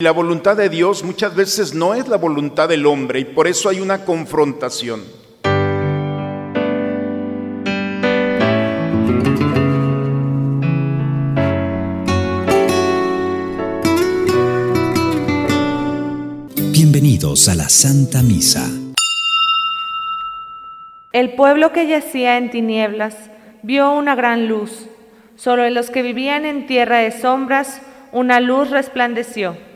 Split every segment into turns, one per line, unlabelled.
La voluntad de Dios muchas veces no es la voluntad del hombre y por eso hay una confrontación.
Bienvenidos a la Santa Misa.
El pueblo que yacía en tinieblas vio una gran luz. Solo en los que vivían en tierra de sombras una luz resplandeció.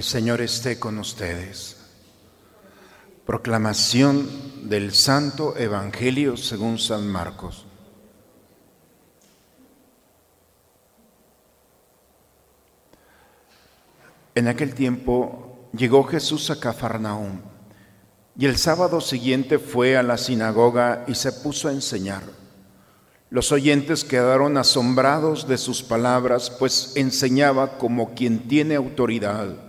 El Señor esté con ustedes. Proclamación del Santo Evangelio según San Marcos. En aquel tiempo llegó Jesús a Cafarnaúm y el sábado siguiente fue a la sinagoga y se puso a enseñar. Los oyentes quedaron asombrados de sus palabras, pues enseñaba como quien tiene autoridad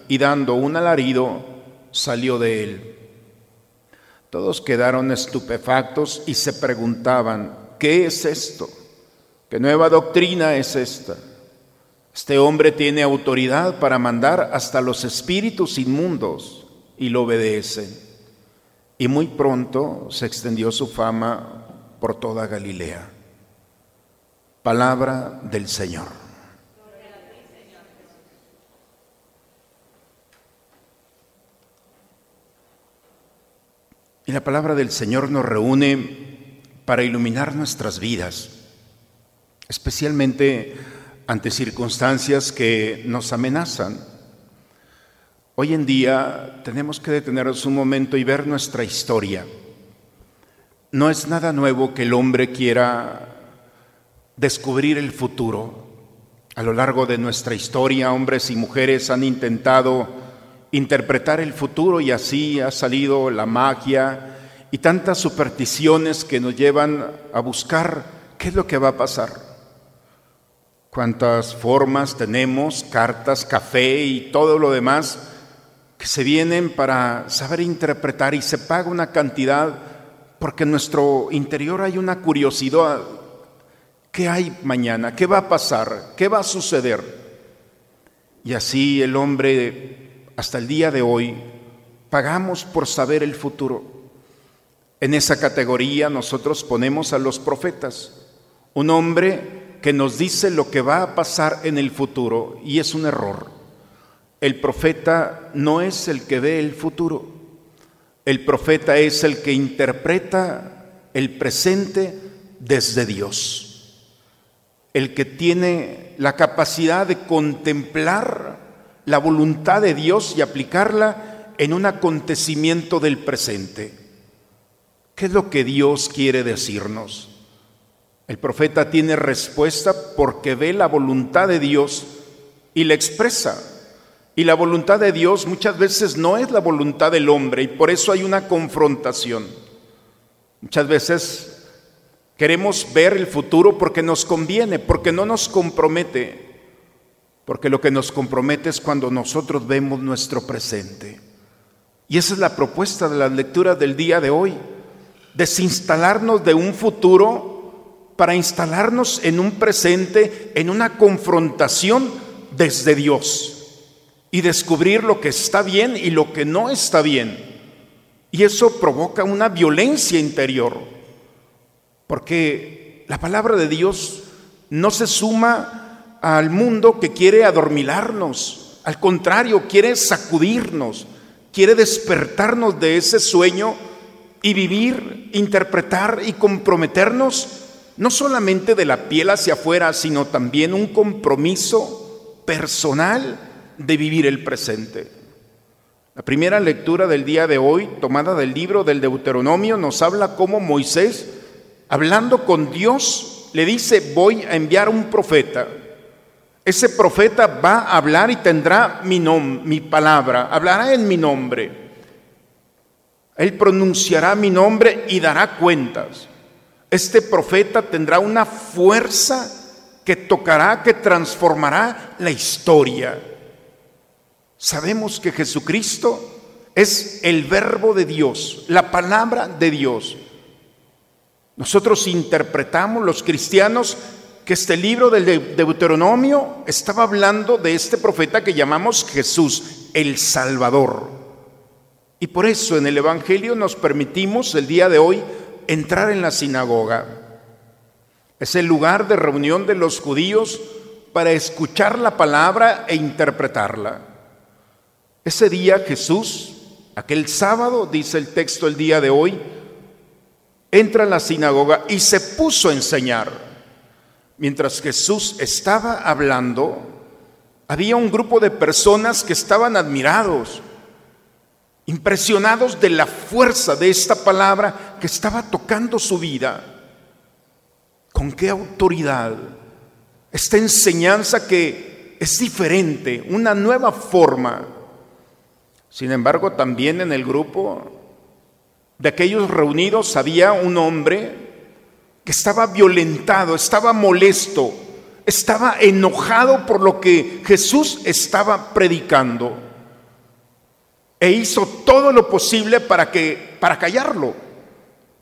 y dando un alarido salió de él. Todos quedaron estupefactos y se preguntaban, ¿qué es esto? ¿Qué nueva doctrina es esta? Este hombre tiene autoridad para mandar hasta los espíritus inmundos y lo obedecen. Y muy pronto se extendió su fama por toda Galilea. Palabra del Señor. La palabra del Señor nos reúne para iluminar nuestras vidas, especialmente ante circunstancias que nos amenazan. Hoy en día tenemos que detenernos un momento y ver nuestra historia. No es nada nuevo que el hombre quiera descubrir el futuro. A lo largo de nuestra historia, hombres y mujeres han intentado interpretar el futuro y así ha salido la magia y tantas supersticiones que nos llevan a buscar qué es lo que va a pasar. Cuántas formas tenemos, cartas, café y todo lo demás que se vienen para saber interpretar y se paga una cantidad porque en nuestro interior hay una curiosidad. ¿Qué hay mañana? ¿Qué va a pasar? ¿Qué va a suceder? Y así el hombre hasta el día de hoy, pagamos por saber el futuro. En esa categoría nosotros ponemos a los profetas, un hombre que nos dice lo que va a pasar en el futuro y es un error. El profeta no es el que ve el futuro, el profeta es el que interpreta el presente desde Dios, el que tiene la capacidad de contemplar la voluntad de Dios y aplicarla en un acontecimiento del presente. ¿Qué es lo que Dios quiere decirnos? El profeta tiene respuesta porque ve la voluntad de Dios y la expresa. Y la voluntad de Dios muchas veces no es la voluntad del hombre y por eso hay una confrontación. Muchas veces queremos ver el futuro porque nos conviene, porque no nos compromete porque lo que nos compromete es cuando nosotros vemos nuestro presente. Y esa es la propuesta de la lectura del día de hoy, desinstalarnos de un futuro para instalarnos en un presente, en una confrontación desde Dios y descubrir lo que está bien y lo que no está bien. Y eso provoca una violencia interior, porque la palabra de Dios no se suma al mundo que quiere adormilarnos, al contrario, quiere sacudirnos, quiere despertarnos de ese sueño y vivir, interpretar y comprometernos no solamente de la piel hacia afuera, sino también un compromiso personal de vivir el presente. La primera lectura del día de hoy, tomada del libro del Deuteronomio, nos habla cómo Moisés, hablando con Dios, le dice, voy a enviar un profeta. Ese profeta va a hablar y tendrá mi, mi palabra, hablará en mi nombre. Él pronunciará mi nombre y dará cuentas. Este profeta tendrá una fuerza que tocará, que transformará la historia. Sabemos que Jesucristo es el verbo de Dios, la palabra de Dios. Nosotros interpretamos, los cristianos, que este libro del Deuteronomio estaba hablando de este profeta que llamamos Jesús, el Salvador. Y por eso en el Evangelio nos permitimos el día de hoy entrar en la sinagoga. Es el lugar de reunión de los judíos para escuchar la palabra e interpretarla. Ese día Jesús, aquel sábado, dice el texto el día de hoy, entra en la sinagoga y se puso a enseñar. Mientras Jesús estaba hablando, había un grupo de personas que estaban admirados, impresionados de la fuerza de esta palabra que estaba tocando su vida. ¿Con qué autoridad? Esta enseñanza que es diferente, una nueva forma sin embargo, también en el grupo de aquellos reunidos había un hombre estaba violentado, estaba molesto, estaba enojado por lo que Jesús estaba predicando. E hizo todo lo posible para que para callarlo.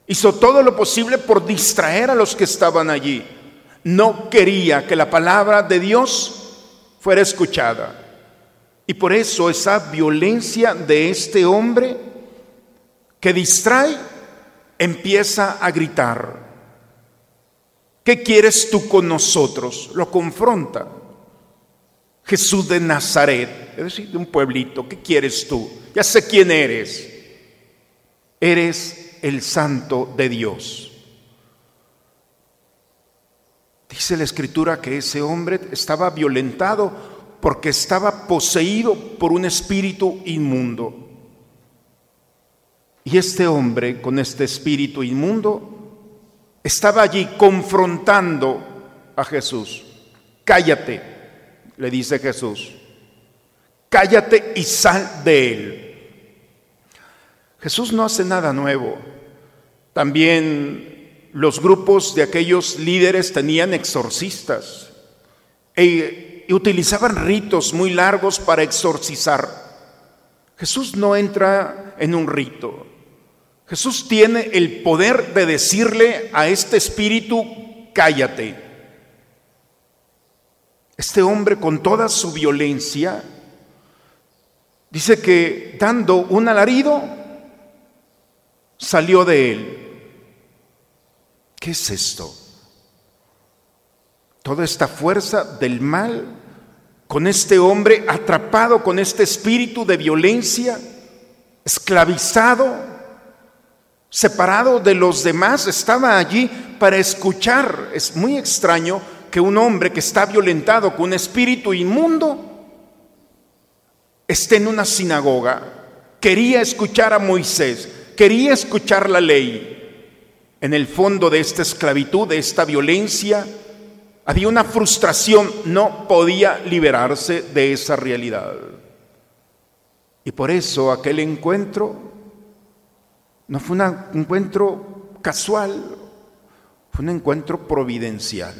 Hizo todo lo posible por distraer a los que estaban allí. No quería que la palabra de Dios fuera escuchada. Y por eso esa violencia de este hombre que distrae empieza a gritar. ¿Qué quieres tú con nosotros? Lo confronta. Jesús de Nazaret, es decir, de un pueblito, ¿qué quieres tú? Ya sé quién eres. Eres el santo de Dios. Dice la escritura que ese hombre estaba violentado porque estaba poseído por un espíritu inmundo. Y este hombre con este espíritu inmundo estaba allí confrontando a Jesús. Cállate, le dice Jesús. Cállate y sal de él. Jesús no hace nada nuevo. También los grupos de aquellos líderes tenían exorcistas. E y utilizaban ritos muy largos para exorcizar. Jesús no entra en un rito. Jesús tiene el poder de decirle a este espíritu, cállate. Este hombre con toda su violencia dice que dando un alarido salió de él. ¿Qué es esto? Toda esta fuerza del mal con este hombre atrapado con este espíritu de violencia, esclavizado, separado de los demás, estaba allí para escuchar. Es muy extraño que un hombre que está violentado con un espíritu inmundo esté en una sinagoga. Quería escuchar a Moisés, quería escuchar la ley. En el fondo de esta esclavitud, de esta violencia, había una frustración, no podía liberarse de esa realidad. Y por eso aquel encuentro no fue un encuentro casual, fue un encuentro providencial.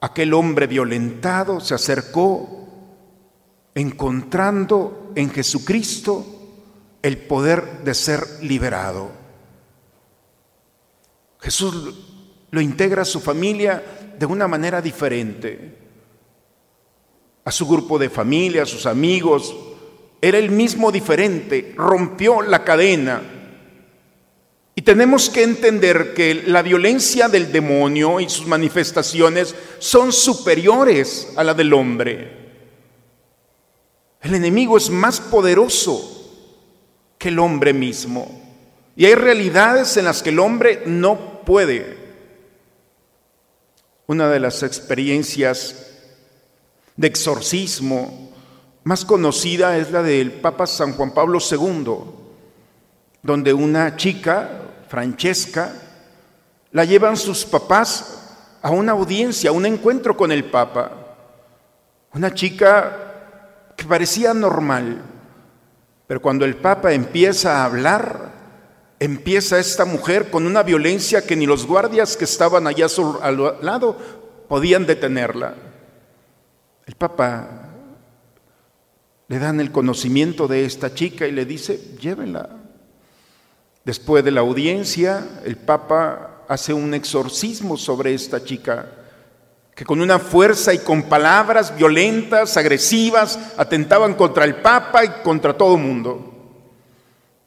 Aquel hombre violentado se acercó encontrando en Jesucristo el poder de ser liberado. Jesús lo integra a su familia de una manera diferente. A su grupo de familia, a sus amigos, era el mismo diferente, rompió la cadena. Tenemos que entender que la violencia del demonio y sus manifestaciones son superiores a la del hombre. El enemigo es más poderoso que el hombre mismo. Y hay realidades en las que el hombre no puede Una de las experiencias de exorcismo más conocida es la del Papa San Juan Pablo II, donde una chica, Francesca, la llevan sus papás a una audiencia, a un encuentro con el Papa. Una chica que parecía normal, pero cuando el Papa empieza a hablar, empieza esta mujer con una violencia que ni los guardias que estaban allá al lado podían detenerla. El Papa le dan el conocimiento de esta chica y le dice, llévenla. Después de la audiencia, el Papa hace un exorcismo sobre esta chica, que con una fuerza y con palabras violentas, agresivas, atentaban contra el Papa y contra todo mundo.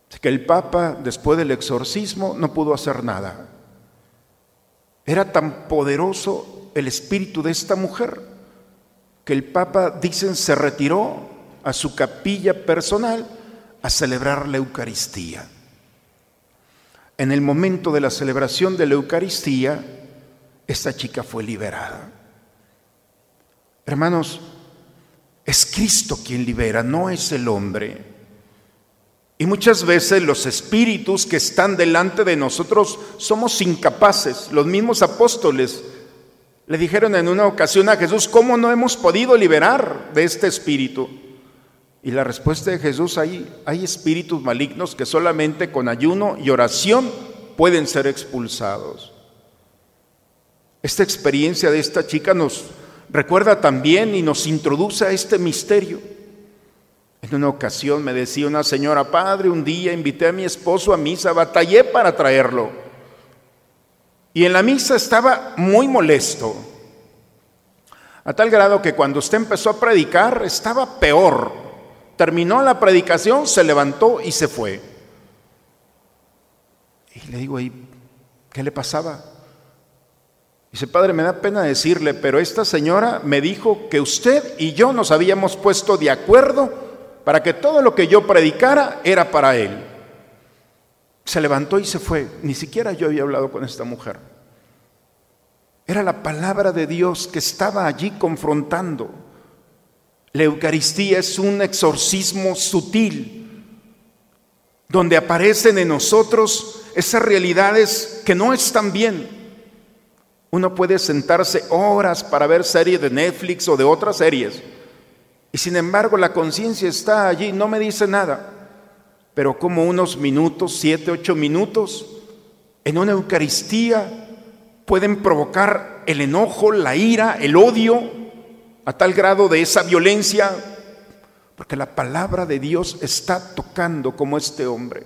Así que el Papa, después del exorcismo, no pudo hacer nada. Era tan poderoso el espíritu de esta mujer que el Papa, dicen, se retiró a su capilla personal a celebrar la Eucaristía en el momento de la celebración de la Eucaristía, esta chica fue liberada. Hermanos, es Cristo quien libera, no es el hombre. Y muchas veces los espíritus que están delante de nosotros somos incapaces. Los mismos apóstoles le dijeron en una ocasión a Jesús, ¿cómo no hemos podido liberar de este espíritu? Y la respuesta de Jesús, hay, hay espíritus malignos que solamente con ayuno y oración pueden ser expulsados. Esta experiencia de esta chica nos recuerda también y nos introduce a este misterio. En una ocasión me decía una señora, padre, un día invité a mi esposo a misa, batallé para traerlo. Y en la misa estaba muy molesto, a tal grado que cuando usted empezó a predicar estaba peor. Terminó la predicación, se levantó y se fue. Y le digo, ¿y qué le pasaba? Dice, padre, me da pena decirle, pero esta señora me dijo que usted y yo nos habíamos puesto de acuerdo para que todo lo que yo predicara era para él. Se levantó y se fue. Ni siquiera yo había hablado con esta mujer. Era la palabra de Dios que estaba allí confrontando. La Eucaristía es un exorcismo sutil, donde aparecen en nosotros esas realidades que no están bien. Uno puede sentarse horas para ver series de Netflix o de otras series, y sin embargo la conciencia está allí, no me dice nada, pero como unos minutos, siete, ocho minutos, en una Eucaristía pueden provocar el enojo, la ira, el odio, a tal grado de esa violencia, porque la palabra de Dios está tocando como este hombre.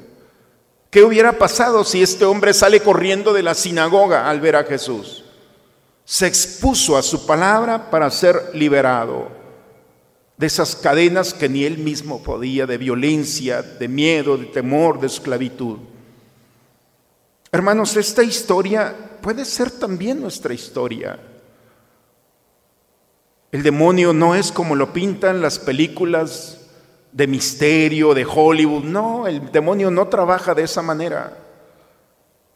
¿Qué hubiera pasado si este hombre sale corriendo de la sinagoga al ver a Jesús? Se expuso a su palabra para ser liberado de esas cadenas que ni él mismo podía, de violencia, de miedo, de temor, de esclavitud. Hermanos, esta historia puede ser también nuestra historia. El demonio no es como lo pintan las películas de misterio, de Hollywood. No, el demonio no trabaja de esa manera.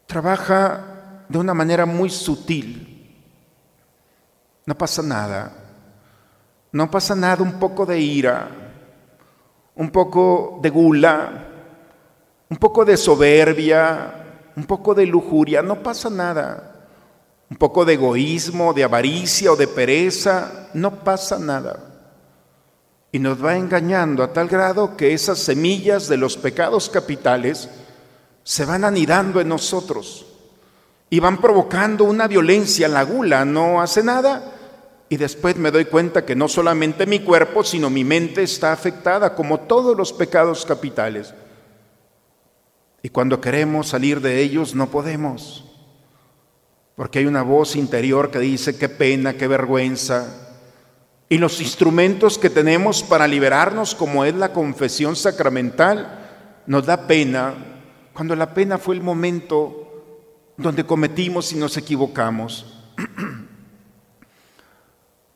Trabaja de una manera muy sutil. No pasa nada. No pasa nada, un poco de ira, un poco de gula, un poco de soberbia, un poco de lujuria. No pasa nada un poco de egoísmo, de avaricia o de pereza, no pasa nada. Y nos va engañando a tal grado que esas semillas de los pecados capitales se van anidando en nosotros y van provocando una violencia. La gula no hace nada y después me doy cuenta que no solamente mi cuerpo, sino mi mente está afectada como todos los pecados capitales. Y cuando queremos salir de ellos no podemos. Porque hay una voz interior que dice, qué pena, qué vergüenza. Y los instrumentos que tenemos para liberarnos, como es la confesión sacramental, nos da pena, cuando la pena fue el momento donde cometimos y nos equivocamos.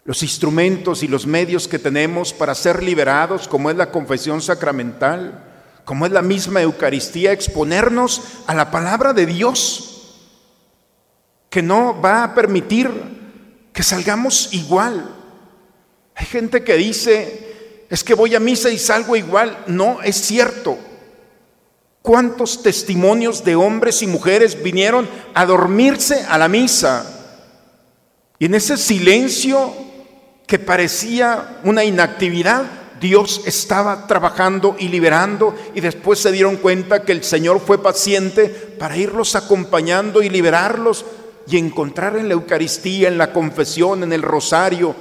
Los instrumentos y los medios que tenemos para ser liberados, como es la confesión sacramental, como es la misma Eucaristía, exponernos a la palabra de Dios que no va a permitir que salgamos igual. Hay gente que dice, es que voy a misa y salgo igual. No, es cierto. ¿Cuántos testimonios de hombres y mujeres vinieron a dormirse a la misa? Y en ese silencio que parecía una inactividad, Dios estaba trabajando y liberando y después se dieron cuenta que el Señor fue paciente para irlos acompañando y liberarlos y encontrar en la Eucaristía, en la confesión, en el rosario,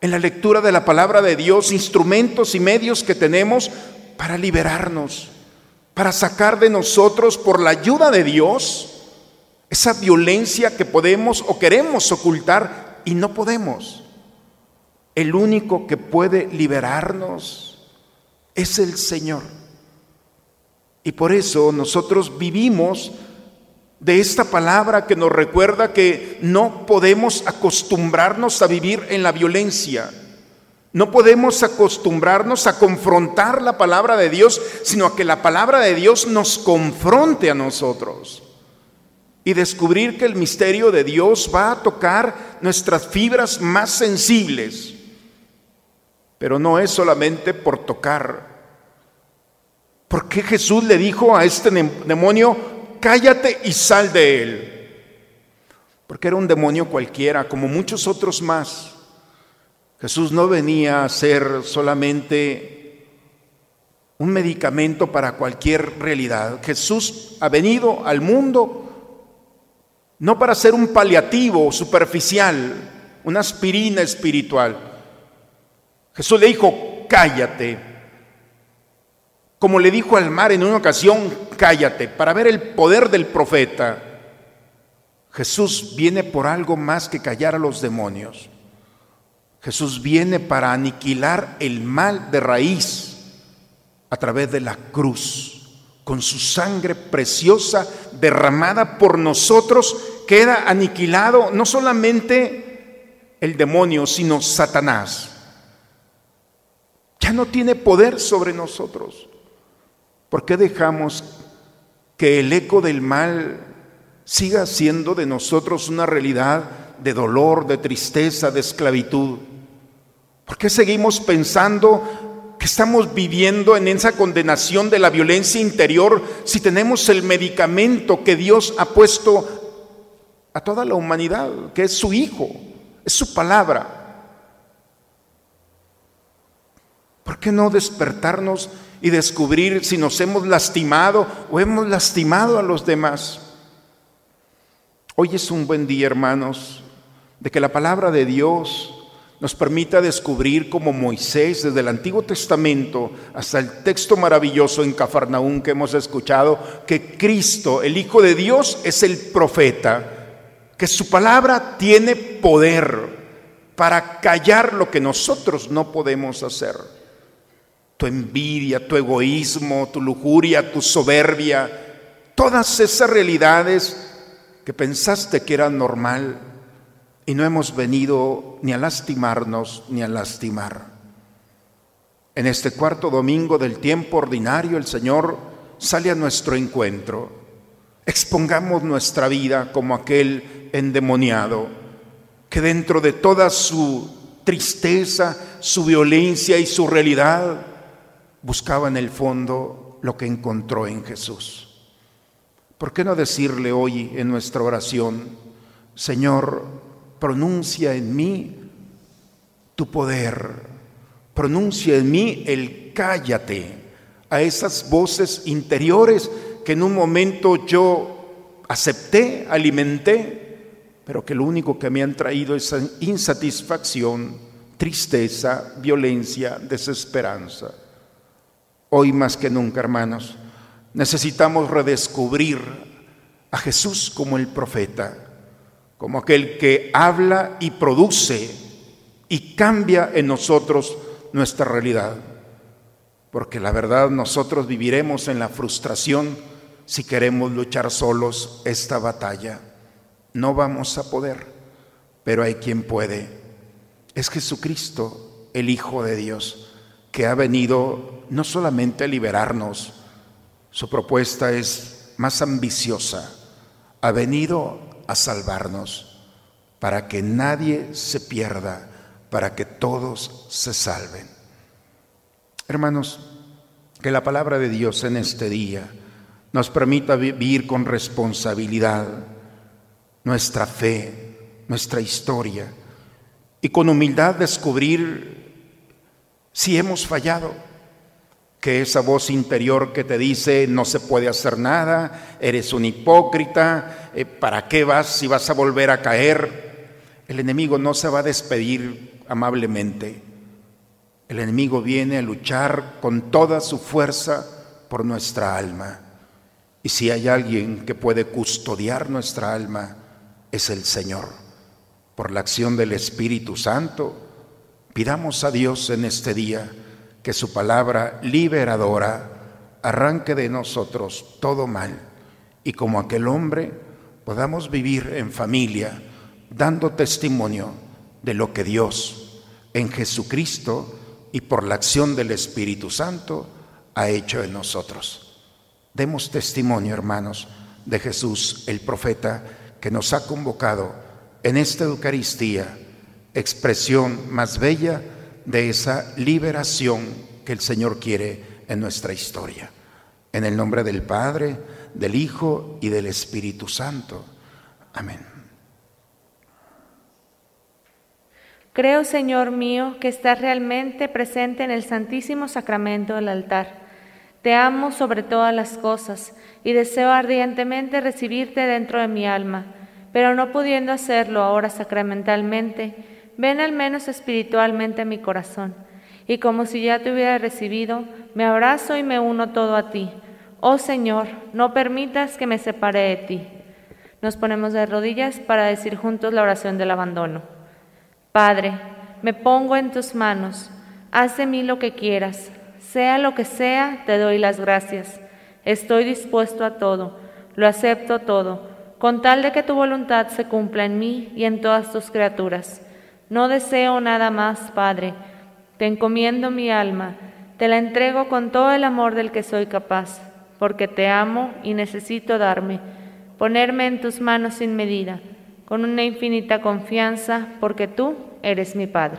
en la lectura de la palabra de Dios, instrumentos y medios que tenemos para liberarnos, para sacar de nosotros por la ayuda de Dios esa violencia que podemos o queremos ocultar y no podemos. El único que puede liberarnos es el Señor. Y por eso nosotros vivimos de esta palabra que nos recuerda que no podemos acostumbrarnos a vivir en la violencia. No podemos acostumbrarnos a confrontar la palabra de Dios, sino a que la palabra de Dios nos confronte a nosotros y descubrir que el misterio de Dios va a tocar nuestras fibras más sensibles pero no es solamente por tocar. Porque Jesús le dijo a este demonio, cállate y sal de él? Porque era un demonio cualquiera, como muchos otros más. Jesús no venía a ser solamente un medicamento para cualquier realidad. Jesús ha venido al mundo no para ser un paliativo superficial, una aspirina espiritual Jesús le dijo, cállate. Como le dijo al mar en una ocasión, cállate, para ver el poder del profeta. Jesús viene por algo más que callar a los demonios. Jesús viene para aniquilar el mal de raíz a través de la cruz. Con su sangre preciosa derramada por nosotros, queda aniquilado no solamente el demonio, sino Satanás ya no tiene poder sobre nosotros. ¿Por qué dejamos que el eco del mal siga siendo de nosotros una realidad de dolor, de tristeza, de esclavitud? ¿Por qué seguimos pensando que estamos viviendo en esa condenación de la violencia interior si tenemos el medicamento que Dios ha puesto a toda la humanidad, que es su Hijo, es su palabra? ¿Por qué no despertarnos y descubrir si nos hemos lastimado o hemos lastimado a los demás? Hoy es un buen día, hermanos, de que la palabra de Dios nos permita descubrir como Moisés desde el Antiguo Testamento hasta el texto maravilloso en Cafarnaún que hemos escuchado, que Cristo, el Hijo de Dios, es el profeta, que su palabra tiene poder para callar lo que nosotros no podemos hacer tu envidia, tu egoísmo, tu lujuria, tu soberbia, todas esas realidades que pensaste que eran normal y no hemos venido ni a lastimarnos ni a lastimar. En este cuarto domingo del tiempo ordinario el Señor sale a nuestro encuentro. Expongamos nuestra vida como aquel endemoniado que dentro de toda su tristeza, su violencia y su realidad, buscaba en el fondo lo que encontró en Jesús. ¿Por qué no decirle hoy en nuestra oración, Señor, pronuncia en mí tu poder, pronuncia en mí el cállate a esas voces interiores que en un momento yo acepté, alimenté, pero que lo único que me han traído es insatisfacción, tristeza, violencia, desesperanza. Hoy más que nunca, hermanos, necesitamos redescubrir a Jesús como el profeta, como aquel que habla y produce y cambia en nosotros nuestra realidad. Porque la verdad nosotros viviremos en la frustración si queremos luchar solos esta batalla. No vamos a poder, pero hay quien puede. Es Jesucristo, el Hijo de Dios que ha venido no solamente a liberarnos, su propuesta es más ambiciosa, ha venido a salvarnos para que nadie se pierda, para que todos se salven. Hermanos, que la palabra de Dios en este día nos permita vivir con responsabilidad nuestra fe, nuestra historia, y con humildad descubrir si hemos fallado, que esa voz interior que te dice no se puede hacer nada, eres un hipócrita, eh, ¿para qué vas si vas a volver a caer? El enemigo no se va a despedir amablemente. El enemigo viene a luchar con toda su fuerza por nuestra alma. Y si hay alguien que puede custodiar nuestra alma, es el Señor por la acción del Espíritu Santo, pidamos a Dios en este día que su palabra liberadora arranque de nosotros todo mal y como aquel hombre podamos vivir en familia dando testimonio de lo que Dios en Jesucristo y por la acción del Espíritu Santo ha hecho en nosotros. Demos testimonio, hermanos, de Jesús, el profeta, que nos ha convocado en esta Eucaristía, expresión más bella de esa liberación que el Señor quiere en nuestra historia. En el nombre del Padre, del Hijo y del Espíritu Santo. Amén.
Creo, Señor mío, que estás realmente presente en el Santísimo Sacramento del altar. Te amo sobre todas las cosas y deseo ardientemente recibirte dentro de mi alma pero no pudiendo hacerlo ahora sacramentalmente, ven al menos espiritualmente a mi corazón, y como si ya te hubiera recibido, me abrazo y me uno todo a ti. Oh Señor, no permitas que me separe de ti. Nos ponemos de rodillas para decir juntos la oración del abandono. Padre, me pongo en tus manos, haz de mí lo que quieras, sea lo que sea, te doy las gracias. Estoy dispuesto a todo, lo acepto todo con tal de que tu voluntad se cumpla en mí y en todas tus criaturas. No deseo nada más, Padre. Te encomiendo mi alma, te la entrego con todo el amor del que soy capaz, porque te amo y necesito darme, ponerme en tus manos sin medida, con una infinita confianza, porque tú eres mi Padre.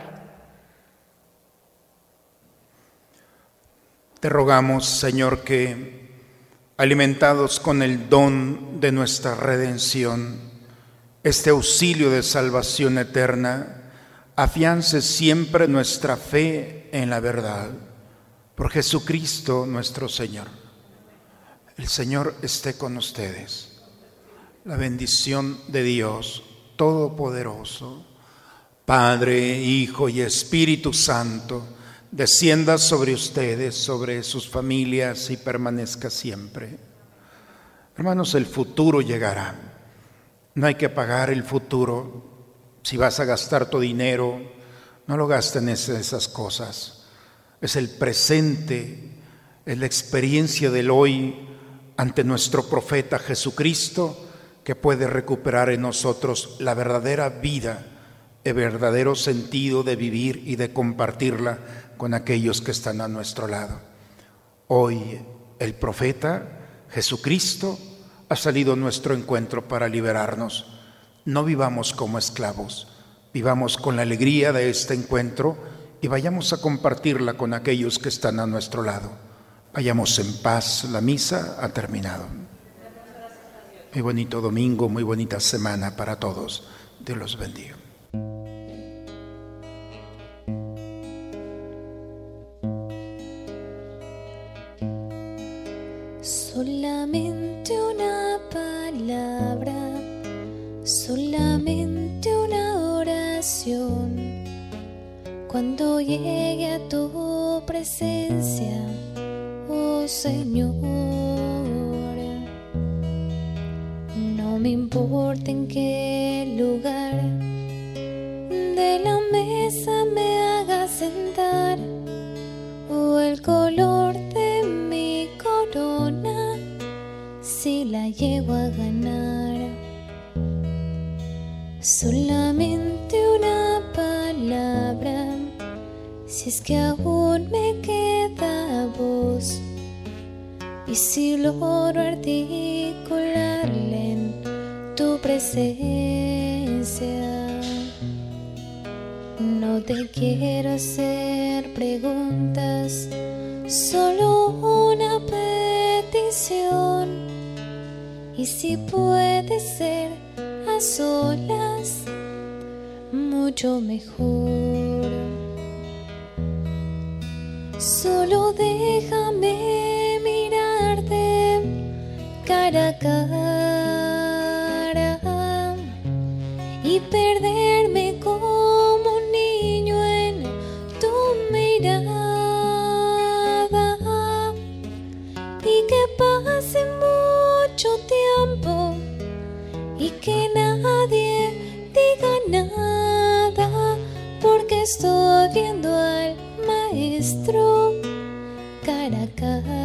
Te rogamos, Señor, que alimentados con el don de nuestra redención, este auxilio de salvación eterna, afiance siempre nuestra fe en la verdad. Por Jesucristo nuestro Señor. El Señor esté con ustedes. La bendición de Dios Todopoderoso, Padre, Hijo y Espíritu Santo, descienda sobre ustedes, sobre sus familias y permanezca siempre. Hermanos, el futuro llegará. No hay que pagar el futuro. Si vas a gastar tu dinero, no lo gasten en esas cosas. Es el presente, es la experiencia del hoy ante nuestro profeta Jesucristo que puede recuperar en nosotros la verdadera vida, el verdadero sentido de vivir y de compartirla con aquellos que están a nuestro lado. Hoy el profeta Jesucristo ha salido a nuestro encuentro para liberarnos. No vivamos como esclavos, vivamos con la alegría de este encuentro y vayamos a compartirla con aquellos que están a nuestro lado. Vayamos en paz, la misa ha terminado. Muy bonito domingo, muy bonita semana para todos. Dios los bendiga.
Solamente una palabra, Cuando llegue a tu presencia, oh Señor, no me importa en qué lugar de la mesa me haga sentar o el color de mi corona si la llego a ganar. Si logro articularle en tu presencia. No te quiero hacer preguntas, solo una petición. Y si puede ser a solas, mucho mejor. Solo déjame cara a cara y perderme como un niño en tu mirada. Y que pase mucho tiempo y que nadie diga nada porque estoy viendo al maestro cara a cara